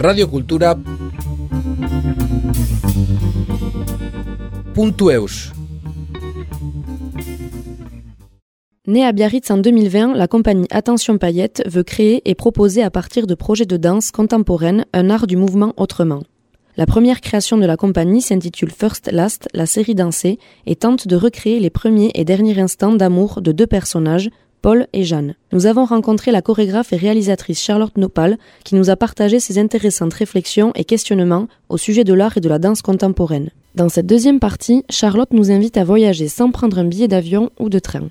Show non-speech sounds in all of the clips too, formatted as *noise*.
Radio Cultura Puntueus. Née à Biarritz en 2020, la compagnie Attention Paillette veut créer et proposer à partir de projets de danse contemporaine un art du mouvement autrement. La première création de la compagnie s'intitule First Last, la série dansée, et tente de recréer les premiers et derniers instants d'amour de deux personnages, Paul et Jeanne. Nous avons rencontré la chorégraphe et réalisatrice Charlotte Nopal, qui nous a partagé ses intéressantes réflexions et questionnements au sujet de l'art et de la danse contemporaine. Dans cette deuxième partie, Charlotte nous invite à voyager sans prendre un billet d'avion ou de train.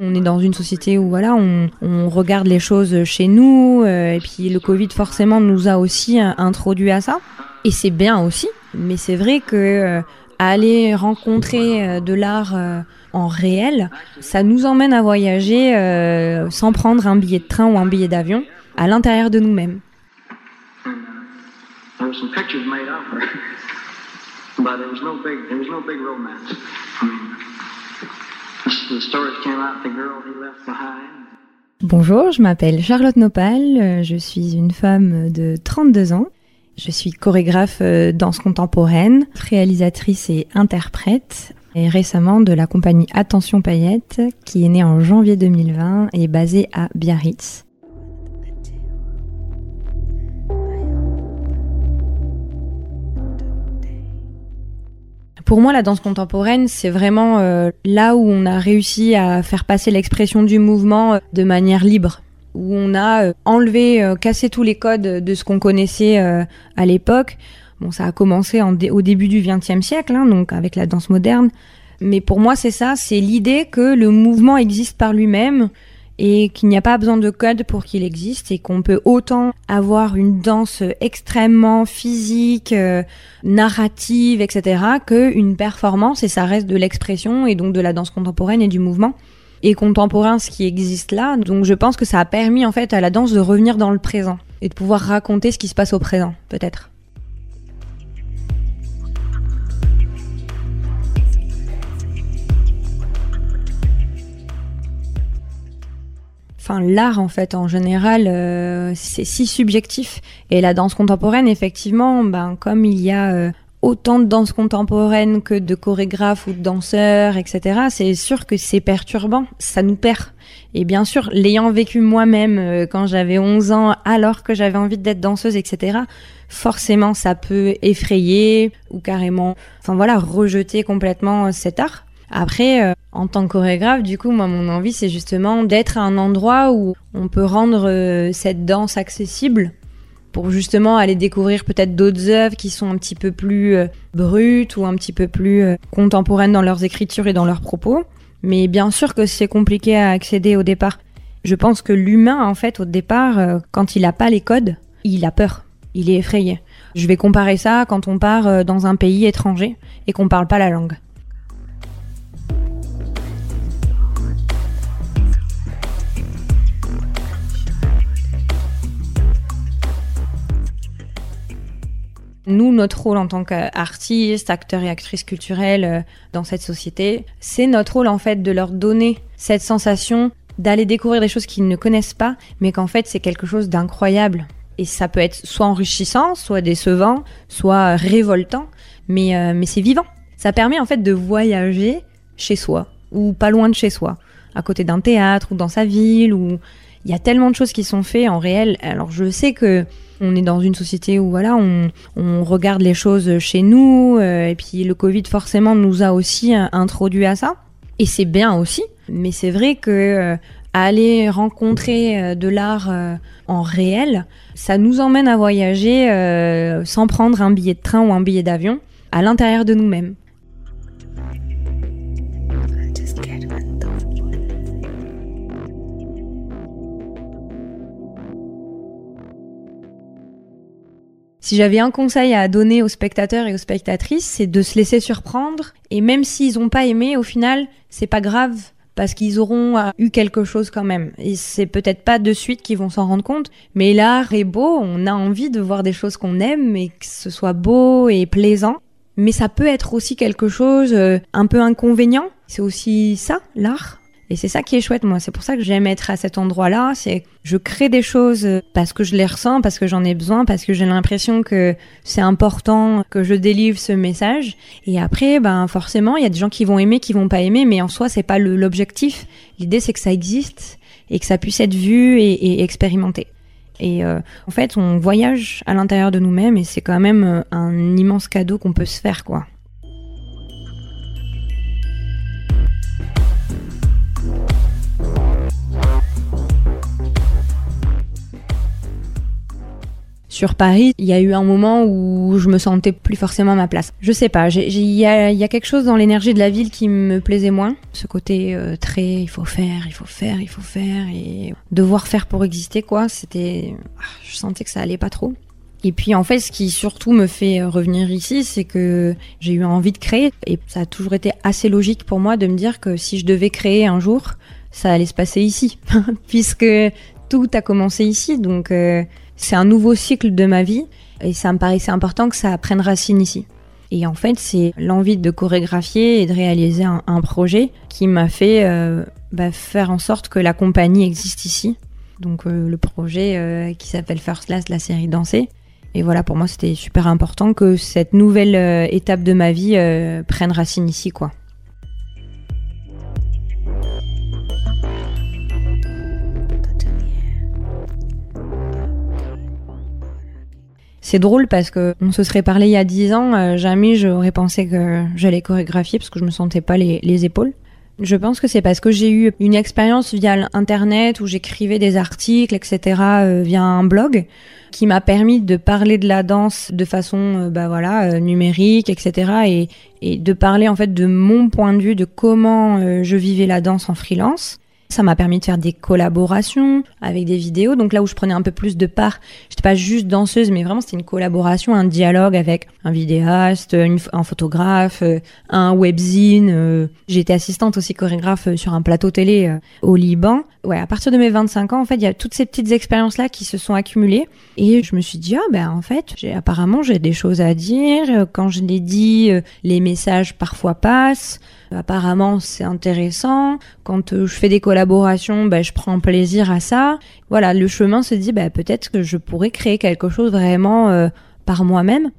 On est dans une société où voilà, on, regarde les choses chez nous, euh, et puis le Covid forcément nous a aussi euh, introduit à ça, et c'est bien aussi. Mais c'est vrai que euh, aller rencontrer de l'art en réel, ça nous emmène à voyager sans prendre un billet de train ou un billet d'avion à l'intérieur de nous-mêmes. Bonjour, je m'appelle Charlotte Nopal, euh, je suis une femme de 32 ans. Je suis chorégraphe euh, danse contemporaine, réalisatrice et interprète, et récemment de la compagnie Attention Paillette, qui est née en janvier 2020 et basée à Biarritz. Pour moi, la danse contemporaine, c'est vraiment euh, là où on a réussi à faire passer l'expression du mouvement euh, de manière libre où on a euh, enlevé, cassé tous les codes de ce qu'on connaissait à l'époque. Bon, ça a commencé au début du XXe siècle, hein, donc avec la danse moderne. Mais pour moi, c'est ça, c'est l'idée que le mouvement existe par lui-même, et qu'il n'y a pas besoin de code pour qu'il existe et qu'on peut autant avoir une danse extrêmement physique, euh, narrative, etc., qu'une performance et ça reste de l'expression et donc de la danse contemporaine et du mouvement et contemporain ce qui existe là. Donc je pense que ça a permis en fait à la danse de revenir dans le présent et de pouvoir raconter ce qui se passe au présent, peut-être. enfin l'art en fait en général euh, c'est si subjectif et la danse contemporaine effectivement ben comme il y a euh, autant de danse contemporaine que de chorégraphes ou de danseurs etc c'est sûr que c'est perturbant ça nous perd. Et bien sûr l'ayant vécu moi-même euh, quand j'avais 11 ans alors que j'avais envie d'être danseuse etc forcément ça peut effrayer ou carrément enfin voilà rejeter complètement cet art. Après, euh, en tant que chorégraphe, du coup, moi, mon envie, c'est justement d'être à un endroit où on peut rendre euh, cette danse accessible pour justement aller découvrir peut-être d'autres œuvres qui sont un petit peu plus euh, brutes ou un petit peu plus contemporaines dans leurs écritures et dans leurs propos. Mais bien sûr que c'est compliqué à accéder au départ. Je pense que l'humain, en fait, au départ, quand il n'a pas les codes, il a peur, il est effrayé. Je vais comparer ça quand on part dans un pays étranger et qu'on parle pas la langue. Nous, notre rôle en tant qu'artistes, acteurs et actrices culturelles euh, dans cette société, c'est notre rôle en fait de leur donner cette sensation d'aller découvrir des choses qu'ils ne connaissent pas, mais qu'en fait c'est quelque chose d'incroyable. Et ça peut être soit enrichissant, soit décevant, soit révoltant, mais, euh, mais c'est vivant. Ça permet en fait de voyager chez soi, ou pas loin de chez soi, à côté d'un théâtre, ou dans sa ville, ou il y a tellement de choses qui sont faites en réel. Alors je sais que on est dans une société où voilà, on, regarde les choses chez nous, euh, et puis le Covid forcément nous a aussi euh, introduit à ça. Et c'est bien aussi, mais c'est vrai que euh, aller rencontrer de l'art en réel, ça nous emmène à voyager sans prendre un billet de train ou un billet d'avion à l'intérieur de nous-mêmes. Si j'avais un conseil à donner aux spectateurs et aux spectatrices, c'est de se laisser surprendre. Et même s'ils n'ont pas aimé, au final, c'est pas grave parce qu'ils auront euh, eu quelque chose quand même. Et c'est peut-être pas de suite qu'ils vont s'en rendre compte, mais l'art est beau, on a envie de voir des choses qu'on aime et que ce soit beau et plaisant. Mais ça peut être aussi quelque chose euh, un peu inconvénient c'est aussi ça, l'art. Et c'est ça qui est chouette, moi. C'est pour ça que j'aime être à cet endroit-là. C'est je crée des choses parce que je les ressens, parce que j'en ai besoin, parce que j'ai l'impression que c'est important que je délivre ce message. Et après, ben forcément, il y a des gens qui vont aimer, qui vont pas aimer, mais en soi, c'est pas l'objectif. L'idée, c'est que ça existe et que ça puisse être vu et, et expérimenté. Et euh, en fait, on voyage à l'intérieur de nous-mêmes et c'est quand même euh, un immense cadeau qu'on peut se faire, quoi. Sur Paris, il y a eu un moment où je me sentais plus forcément à ma place. Je sais pas, il y a, quelque chose dans l'énergie de la ville qui me plaisait moins. Ce côté euh, très, il faut faire, il faut faire, il faut faire, et devoir faire pour exister, quoi. C'était, ah, je sentais que ça allait pas trop. Et puis en fait, ce qui surtout me fait revenir ici, c'est que j'ai eu envie de créer, et ça a toujours été assez logique pour moi de me dire que si je devais créer un jour, ça allait se passer ici, *laughs* puisque tout a commencé ici, donc. Euh, c'est un nouveau cycle de ma vie et ça me paraissait important que ça prenne racine ici. Et en fait, c'est l'envie de chorégraphier et de réaliser un, projet qui m'a fait euh, bah, faire en sorte que la compagnie existe ici. Donc euh, le projet euh, qui s'appelle First Class, la série Danser. Et voilà, pour moi, c'était super important que cette nouvelle étape de ma vie prenne racine ici, quoi. C'est drôle parce que on se serait parlé il y a dix ans, euh, jamais j'aurais pensé que j'allais chorégraphier parce que je me sentais pas les, les épaules. Je pense que c'est parce que j'ai eu une expérience via internet où j'écrivais des articles, etc., euh, via un blog, qui m'a permis de parler de la danse de façon, euh, bah voilà, numérique, etc., et, et de parler en fait de mon point de vue de comment je vivais la danse en freelance. Ça m'a permis de faire des collaborations avec des vidéos. Donc là où je prenais un peu plus de part, j'étais pas juste danseuse, mais vraiment c'était une collaboration, un dialogue avec un vidéaste, un photographe, euh, un webzine. Euh. J'étais assistante aussi chorégraphe euh, sur un plateau télé au Liban. Ouais, à partir de mes 25 ans, en fait, il y a toutes ces petites expériences là qui se sont accumulées et je me suis dit ah ben en fait, j'ai apparemment j'ai des choses à dire. Quand je les dis, les messages parfois passent. Apparemment, c'est intéressant. Quand euh, je fais des collaborations, bah, je prends plaisir à ça. Voilà, le chemin se dit, bah, peut-être que je pourrais créer quelque chose vraiment euh, par moi-même.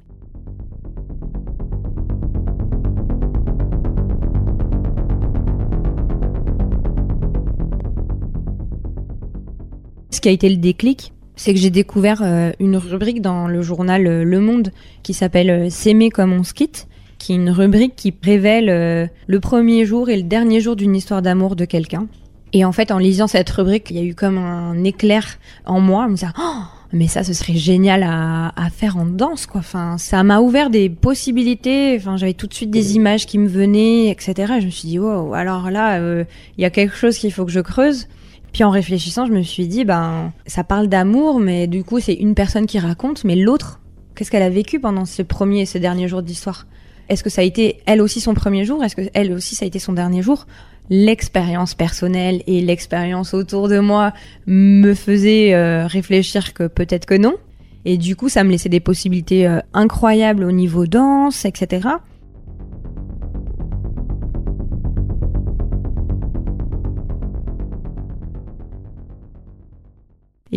Ce qui a été le déclic, c'est que j'ai découvert euh, une rubrique dans le journal Le Monde qui s'appelle S'aimer comme on se quitte qui est une rubrique qui révèle euh, le premier jour et le dernier jour d'une histoire d'amour de quelqu'un. Et en fait, en lisant cette rubrique, il y a eu comme un éclair en moi, me disant, oh, mais ça, ce serait génial à, faire en danse, quoi. Enfin, ça m'a ouvert des possibilités. Enfin, j'avais tout de suite des images qui me venaient, etc. je me suis dit, wow, alors là, euh, il y a quelque chose qu'il faut que je creuse. Puis en réfléchissant, je me suis dit, ben, ça parle d'amour, mais du coup, c'est une personne qui raconte, mais l'autre, qu'est-ce qu'elle a vécu pendant ce premier et ce dernier jour d'histoire? Est-ce que ça a été elle aussi son premier jour? Est-ce que elle aussi ça a été son dernier jour? L'expérience personnelle et l'expérience autour de moi me faisaient euh, réfléchir que peut-être que non. Et du coup, ça me laissait des possibilités euh, incroyables au niveau danse, etc.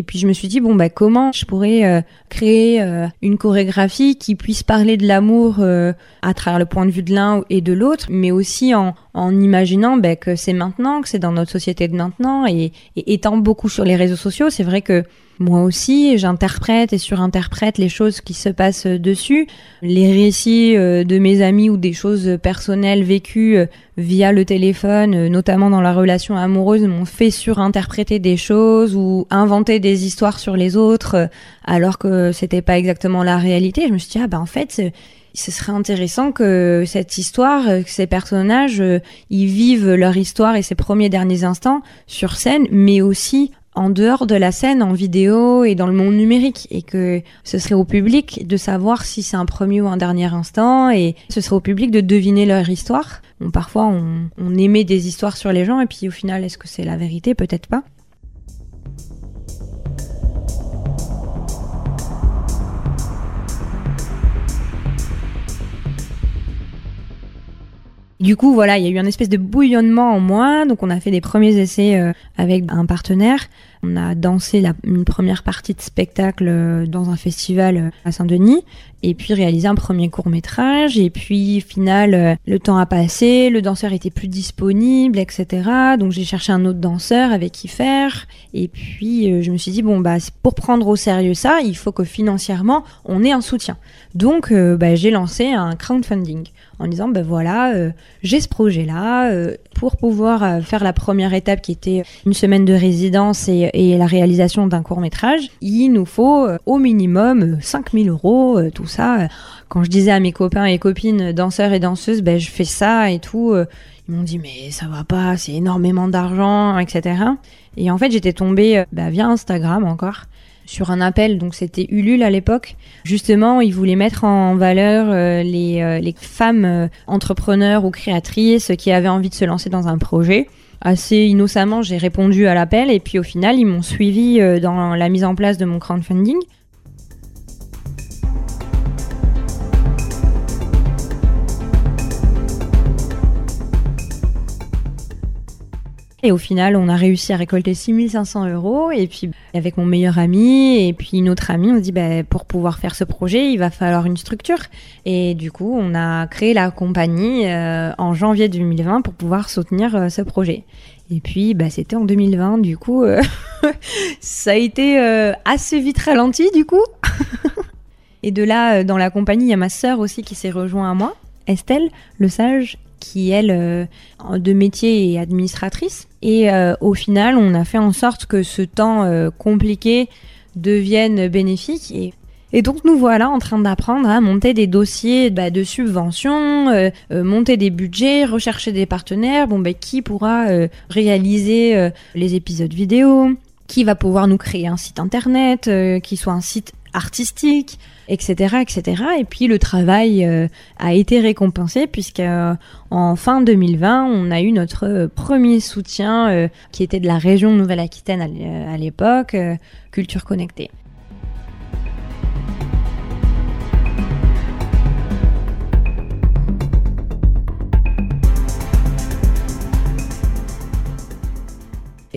puis je me suis dit bon bah comment je pourrais euh, créer euh, une chorégraphie qui puisse parler de l'amour euh, à travers le point de vue de l'un et de l'autre, mais aussi en, imaginant bah, que c'est maintenant, que c'est dans notre société de maintenant et étant beaucoup sur les réseaux sociaux, c'est vrai que moi aussi, j'interprète et surinterprète les choses qui se passent dessus, les récits euh, de mes amis ou des choses personnelles vécues euh, via le téléphone, euh, notamment dans la relation amoureuse, m'ont fait surinterpréter des choses ou inventer des histoires sur les autres, alors que c'était pas exactement la réalité. Je me suis dit ah ben en fait ce serait intéressant que cette histoire, que ces personnages, ils vivent leur histoire et ses premiers derniers instants sur scène, mais aussi en dehors de la scène, en vidéo et dans le monde numérique, et que ce serait au public de savoir si c'est un premier ou un dernier instant, et ce serait au public de deviner leur histoire. Bon, parfois, on, on émet des histoires sur les gens, et puis au final, est-ce que c'est la vérité? Peut-être pas. Du coup, voilà, il y a eu un espèce de bouillonnement en moi. Donc, on a fait des premiers essais euh, avec un partenaire. On a dansé la, une première partie de spectacle euh, dans un festival euh, à Saint-Denis. Et puis, réalisé un premier court métrage. Et puis, final, le temps a passé. Le danseur était plus disponible, etc. Donc, j'ai cherché un autre danseur avec qui faire. Et puis, je me suis dit, bon, bah, pour prendre au sérieux ça, il faut que financièrement, on ait un soutien. Donc, bah, j'ai lancé un crowdfunding en disant ben voilà euh, j'ai ce projet là euh, pour pouvoir euh, faire la première étape qui était une semaine de résidence et, et la réalisation d'un court métrage il nous faut au minimum 5000 euros tout ça. Quand je disais à mes copains et copines danseurs et danseuses ben je fais ça et tout ils m'ont dit mais ça va pas c'est énormément d'argent etc et en fait j'étais tombée bah, via Instagram encore sur un appel, donc c'était Ulule à l'époque. Justement, ils voulaient mettre en valeur euh, les, euh, les, femmes euh, entrepreneurs ou créatrices qui avaient envie de se lancer dans un projet. Assez innocemment, j'ai répondu à l'appel et puis au final, ils m'ont suivi dans la mise en place de mon crowdfunding. Et au final, on a réussi à récolter 6500 euros. Et puis, avec mon meilleur ami et puis une autre amie, on se dit, bah, pour pouvoir faire ce projet, il va falloir une structure. Et du coup, on a créé la compagnie euh, en janvier 2020 pour pouvoir soutenir euh, ce projet. Et puis, bah, c'était en 2020, du coup, euh, *laughs* ça a été assez vite ralenti, du coup. *laughs* et de là, dans la compagnie, il y a ma sœur aussi qui s'est rejoint à moi, Estelle Le Sage, qui elle euh, de métier et administratrice. Et euh, au final, on a fait en sorte que ce temps euh, compliqué devienne bénéfique. Et, et, donc nous voilà en train d'apprendre à monter des dossiers bah, de subventions, monter des budgets, rechercher des partenaires. Bon, bah, qui pourra réaliser les épisodes vidéo? Qui va pouvoir nous créer un site internet qui soit un site artistique? Etc., etc. Et puis le travail euh, a été récompensé puisque euh, en fin 2020, on a eu notre euh, premier soutien qui était de la région Nouvelle-Aquitaine à l'époque, Culture Connectée.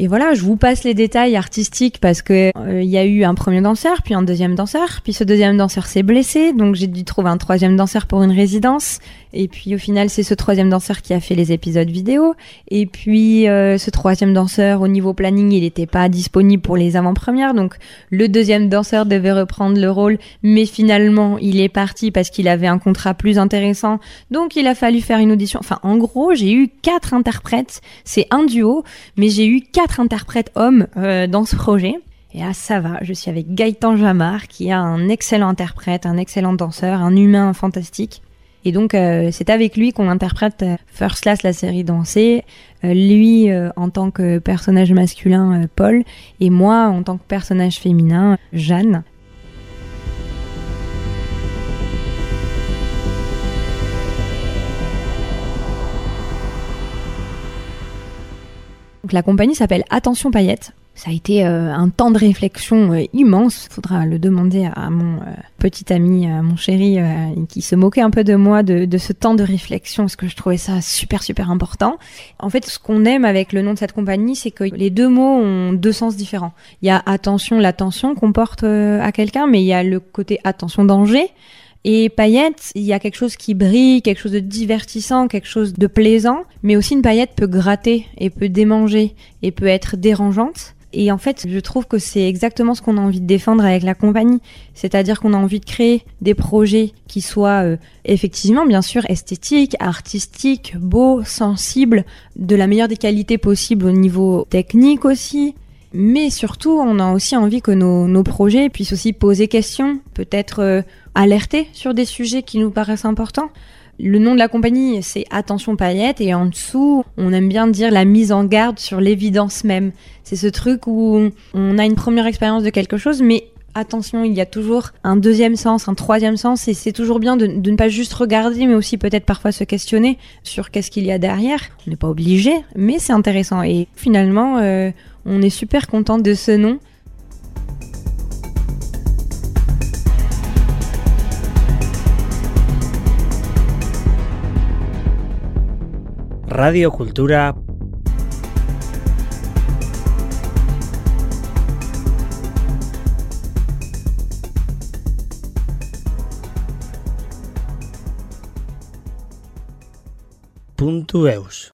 Et voilà, je vous passe les détails artistiques parce que euh, il y a eu un premier danseur, puis un deuxième danseur, puis ce deuxième danseur s'est blessé, donc j'ai dû trouver un troisième danseur pour une résidence. Et puis au final, c'est ce troisième danseur qui a fait les épisodes vidéo. Et puis euh, ce troisième danseur, au niveau planning, il n'était pas disponible pour les avant-premières, donc le deuxième danseur devait reprendre le rôle, mais finalement il est parti parce qu'il avait un contrat plus intéressant, donc il a fallu faire une audition. Enfin, en gros, j'ai eu quatre interprètes. C'est un duo, mais j'ai eu quatre interprète homme euh, dans ce projet. Et là, ça va, je suis avec Gaëtan Jamar, qui est un excellent interprète, un excellent danseur, un humain fantastique. Et donc, euh, c'est avec lui qu'on interprète euh, First Class, la série dansée. lui, en tant que personnage masculin, Paul. Et moi, en tant que personnage féminin, Jeanne. La compagnie s'appelle Attention Paillettes. Ça a été euh, un temps de réflexion euh, immense. Faudra le demander à mon euh, petit ami, à mon chéri, qui se moquait un peu de moi de, ce temps de réflexion, parce que je trouvais ça super super important. En fait, ce qu'on aime avec le nom de cette compagnie, c'est que les deux mots ont deux sens différents. Il y a attention, l'attention qu'on porte à quelqu'un, mais il y a le côté attention danger. Et paillette, il y a quelque chose qui brille, quelque chose de divertissant, quelque chose de plaisant, mais aussi une paillette peut gratter et peut démanger et peut être dérangeante. Et en fait, je trouve que c'est exactement ce qu'on a envie de défendre avec la compagnie. C'est-à-dire qu'on a envie de créer des projets qui soient euh, effectivement, bien sûr, esthétiques, artistiques, beaux, sensibles, de la meilleure des qualités possibles au niveau technique aussi, mais surtout, on a aussi envie que nos, projets puissent aussi poser questions, peut-être euh, alerter sur des sujets qui nous paraissent importants. Le nom de la compagnie, c'est Attention Paillettes, et en dessous, on aime bien dire la mise en garde sur l'évidence même. C'est ce truc où on a une première expérience de quelque chose, mais attention, il y a toujours un deuxième sens, un troisième sens, et c'est toujours bien de, ne pas juste regarder, mais aussi peut-être parfois se questionner sur qu'est-ce qu'il y a derrière. On n'est pas obligé, mais c'est intéressant. Et finalement, euh, on est super content de ce nom. radiocultura puntu eus.